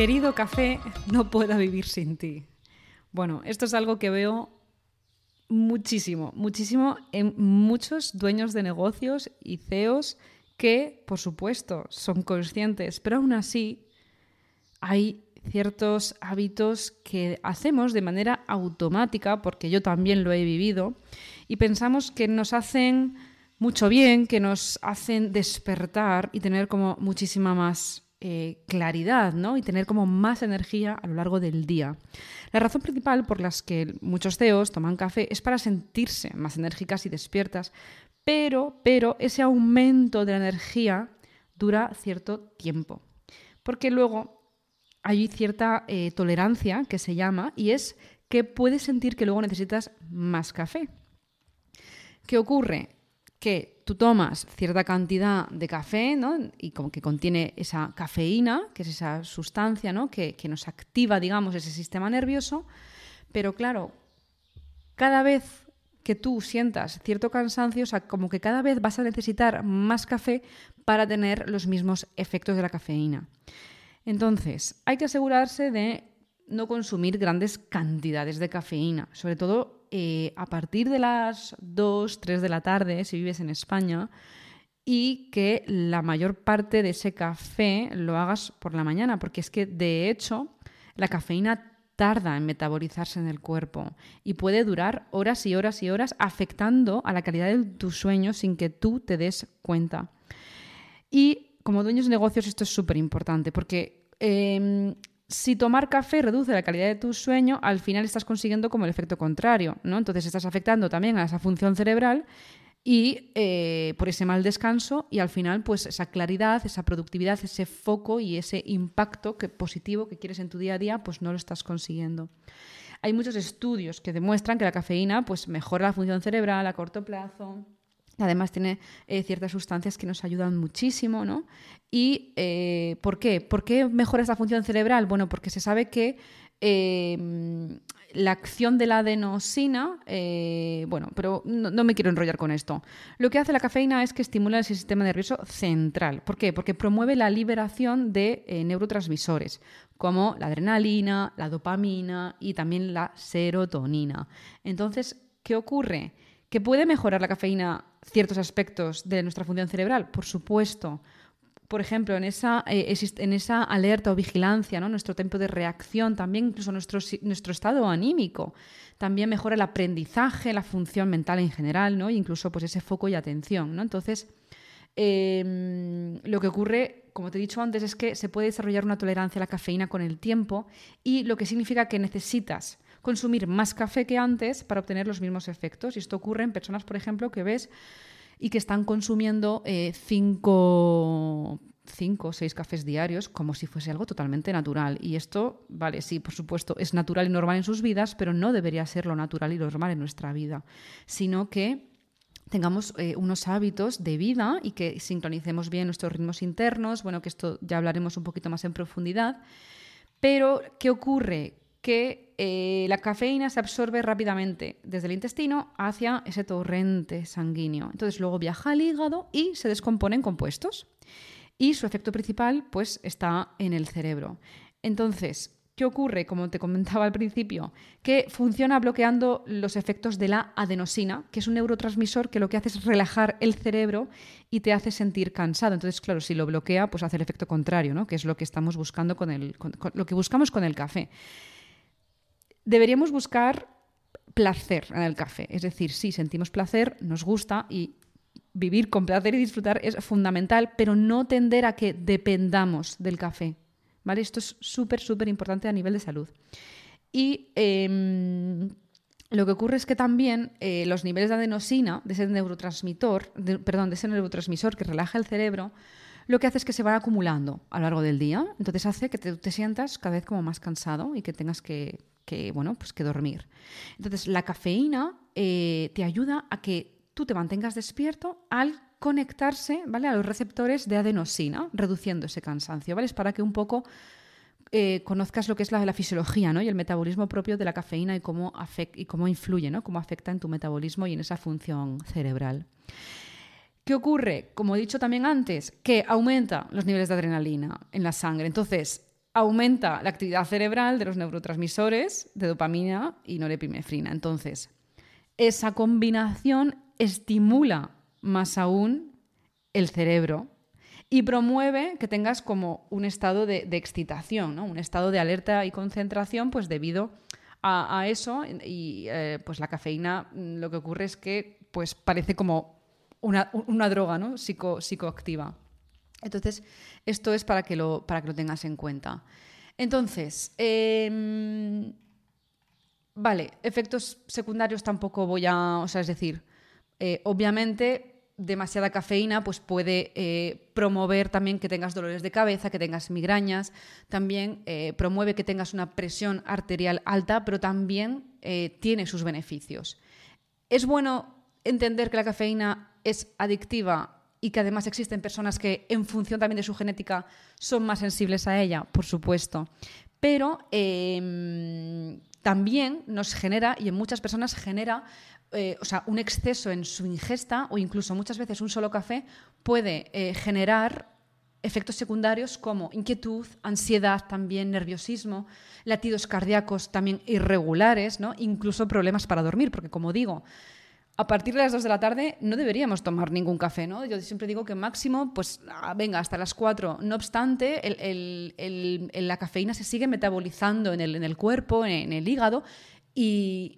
Querido café, no puedo vivir sin ti. Bueno, esto es algo que veo muchísimo, muchísimo en muchos dueños de negocios y CEOs que, por supuesto, son conscientes, pero aún así hay ciertos hábitos que hacemos de manera automática, porque yo también lo he vivido, y pensamos que nos hacen mucho bien, que nos hacen despertar y tener como muchísima más eh, claridad ¿no? y tener como más energía a lo largo del día. La razón principal por las que muchos CEOs toman café es para sentirse más enérgicas y despiertas, pero, pero ese aumento de la energía dura cierto tiempo. Porque luego hay cierta eh, tolerancia que se llama y es que puedes sentir que luego necesitas más café. ¿Qué ocurre? Que tú tomas cierta cantidad de café, ¿no? Y como que contiene esa cafeína, que es esa sustancia, ¿no? Que, que nos activa, digamos, ese sistema nervioso. Pero claro, cada vez que tú sientas cierto cansancio, o sea, como que cada vez vas a necesitar más café para tener los mismos efectos de la cafeína. Entonces, hay que asegurarse de no consumir grandes cantidades de cafeína, sobre todo eh, a partir de las 2, 3 de la tarde, si vives en España, y que la mayor parte de ese café lo hagas por la mañana, porque es que de hecho la cafeína tarda en metabolizarse en el cuerpo y puede durar horas y horas y horas afectando a la calidad de tu sueño sin que tú te des cuenta. Y como dueños de negocios esto es súper importante porque em, si tomar café reduce la calidad de tu sueño, al final estás consiguiendo como el efecto contrario, ¿no? Entonces estás afectando también a esa función cerebral y eh, por ese mal descanso y al final pues esa claridad, esa productividad, ese foco y ese impacto positivo que quieres en tu día a día pues no lo estás consiguiendo. Hay muchos estudios que demuestran que la cafeína pues mejora la función cerebral a corto plazo, Además tiene eh, ciertas sustancias que nos ayudan muchísimo, ¿no? ¿Y eh, por qué? ¿Por qué mejora esta función cerebral? Bueno, porque se sabe que em, la acción de la adenosina, eh, bueno, pero no, me quiero enrollar con esto. Lo que hace la cafeína es que estimula el sistema nervioso central. ¿Por qué? Porque promueve la liberación de neurotransmisores, como la adrenalina, la dopamina y también la serotonina. Entonces, ¿qué ocurre? ¿Que puede mejorar la cafeína ciertos aspectos de nuestra función cerebral? Por supuesto. Por ejemplo, en esa, eh, en esa alerta o vigilancia, ¿no? nuestro tiempo de reacción, también incluso nuestro, nuestro estado anímico. También mejora el aprendizaje, la función mental en general, ¿no? incluso pues, ese foco y atención. ¿no? Entonces, em, lo que ocurre, como te he dicho antes, es que se puede desarrollar una tolerancia a la cafeína con el tiempo y lo que significa que necesitas consumir más café que antes para obtener los mismos efectos. Y esto ocurre en personas, por ejemplo, que ves y que están consumiendo eh, cinco, o seis cafés diarios como si fuese algo totalmente natural. Y esto, vale, sí, por supuesto, es natural y normal en sus vidas, pero no debería ser lo natural y lo normal en nuestra vida, sino que tengamos eh, unos hábitos de vida y que sincronicemos bien nuestros ritmos internos, bueno, que esto ya hablaremos un poquito más en profundidad. Pero, ¿qué ocurre? Que eh, la cafeína se absorbe rápidamente desde el intestino hacia ese torrente sanguíneo. Entonces luego viaja al hígado y se descompone en compuestos. Y su efecto principal pues está en el cerebro. Entonces, ¿qué ocurre? Como te comentaba al principio, que funciona bloqueando los efectos de la adenosina, que es un neurotransmisor que lo que hace es relajar el cerebro y te hace sentir cansado. Entonces, claro, si lo bloquea, pues hace el efecto contrario, ¿no? Que es lo que estamos buscando con el, lo que buscamos con el café deberíamos buscar placer en el café. Es decir, si sentimos placer, nos gusta y vivir con placer y disfrutar es fundamental, pero no tender a que dependamos del café. ¿Vale? Esto es súper, súper importante a nivel de salud. Y em, lo que ocurre es que también eh, los niveles de adenosina, de ese neurotransmisor, perdón, de ese neurotransmisor que relaja el cerebro, lo que hace es que se va acumulando a lo largo del día. Entonces hace que te, te sientas cada vez como más cansado y que tengas que que, bueno, pues que dormir. Entonces, la cafeína eh, te ayuda a que tú te mantengas despierto al conectarse ¿vale? a los receptores de adenosina, reduciendo ese cansancio. ¿vale? Es para que un poco eh, conozcas lo que es la, fisiología ¿no? y el metabolismo propio de la cafeína y cómo, y cómo influye, ¿no? cómo afecta en tu metabolismo y en esa función cerebral. ¿Qué ocurre? Como he dicho también antes, que aumenta los niveles de adrenalina en la sangre. Entonces, aumenta la actividad cerebral de los neurotransmisores de dopamina y norepinefrina. Entonces, esa combinación estimula más aún el cerebro y promueve que tengas como un estado de, excitación, un estado de alerta y concentración, pues debido a, eso y eh, pues la cafeína mm, lo que ocurre es que pues parece como una, droga ¿no? psicoactiva. Entonces, esto es para que lo, para que lo tengas en cuenta. Entonces, em, vale, efectos secundarios tampoco voy a, o sea, es decir, eh, obviamente demasiada cafeína pues puede eh, promover también que tengas dolores de cabeza, que tengas migrañas, también eh, promueve que tengas una presión arterial alta, pero también tiene sus beneficios. Es bueno entender que la cafeína es adictiva y que además existen personas que en función también de su genética son más sensibles a ella, por supuesto. Pero em, también nos genera, y en muchas personas genera, eh, o sea, un exceso en su ingesta o incluso muchas veces un solo café puede eh, generar efectos secundarios como inquietud, ansiedad, también nerviosismo, latidos cardíacos también irregulares, ¿no? incluso problemas para dormir, porque como digo, a partir de las 2 de la tarde no deberíamos tomar ningún café, ¿no? Yo siempre digo que máximo, pues ah, venga, hasta las 4. No obstante, la cafeína se sigue metabolizando en el, cuerpo, en, el hígado, y,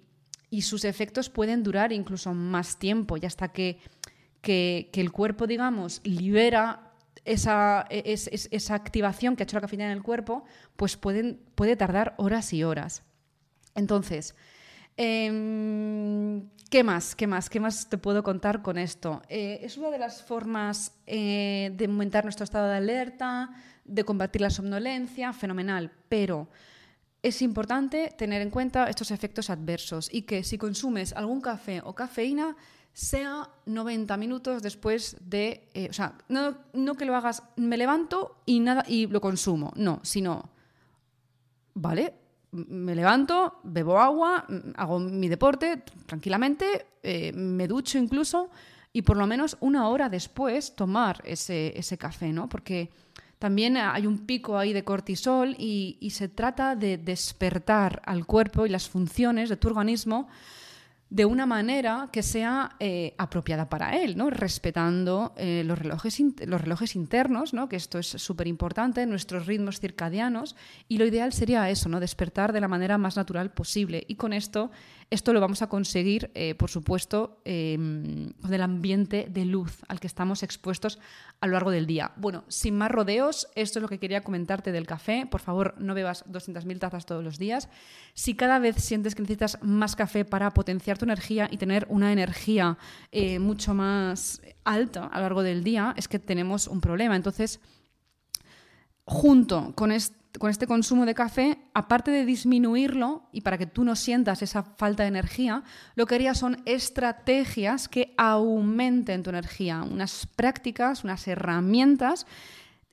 sus efectos pueden durar incluso más tiempo, y hasta que, el cuerpo, digamos, libera esa, esa, activación que ha hecho la cafeína en el cuerpo, pues puede tardar horas y horas. Entonces, Em, ¿Qué más? ¿Qué más? ¿Qué más te puedo contar con esto? Eh, es una de las formas eh, de aumentar nuestro estado de alerta, de combatir la somnolencia, fenomenal, pero es importante tener en cuenta estos efectos adversos y que si consumes algún café o cafeína, sea 90 minutos después de... Eh, o sea, no, no que lo hagas, me levanto y, nada, y lo consumo, no, sino, ¿vale? Me levanto, bebo agua, hago mi deporte tranquilamente, eh, me ducho incluso y por lo menos una hora después tomar ese, ese café, ¿no? Porque también hay un pico ahí de cortisol y, y se trata de despertar al cuerpo y las funciones de tu organismo de una manera que sea eh, apropiada para él, ¿no? respetando eh, los, relojes los relojes internos, ¿no? que esto es súper importante, nuestros ritmos circadianos, y lo ideal sería eso, ¿no? despertar de la manera más natural posible. Y con esto, esto lo vamos a conseguir, eh, por supuesto, em, con el ambiente de luz al que estamos expuestos a lo largo del día. Bueno, sin más rodeos, esto es lo que quería comentarte del café. Por favor, no bebas 200.000 tazas todos los días. Si cada vez sientes que necesitas más café para potenciar energía y tener una energía eh, mucho más alta a lo largo del día, es que tenemos un problema. Entonces, junto con este, consumo de café, aparte de disminuirlo y para que tú no sientas esa falta de energía, lo que haría son estrategias que aumenten tu energía, unas prácticas, unas herramientas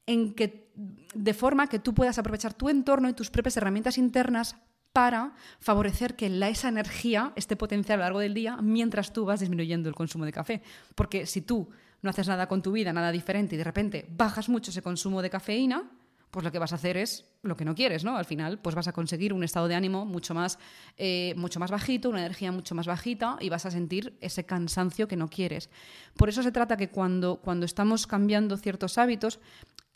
en que de forma que tú puedas aprovechar tu entorno y tus propias herramientas internas para favorecer que la, esa energía esté potenciada a lo largo del día mientras tú vas disminuyendo el consumo de café. Porque si tú no haces nada con tu vida, nada diferente, y de repente bajas mucho ese consumo de cafeína, pues lo que vas a hacer es lo que no quieres, ¿no? Al final, pues vas a conseguir un estado de ánimo mucho más, eh, mucho más bajito, una energía mucho más bajita y vas a sentir ese cansancio que no quieres. Por eso se trata que cuando, cuando estamos cambiando ciertos hábitos,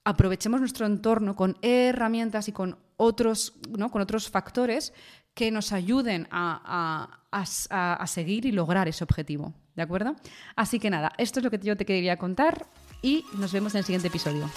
aprovechemos nuestro entorno con herramientas y con otros, ¿no? con otros factores que nos ayuden a, a, seguir y lograr ese objetivo. ¿De acuerdo? Así que nada, esto es lo que yo te quería contar y nos vemos en el siguiente episodio.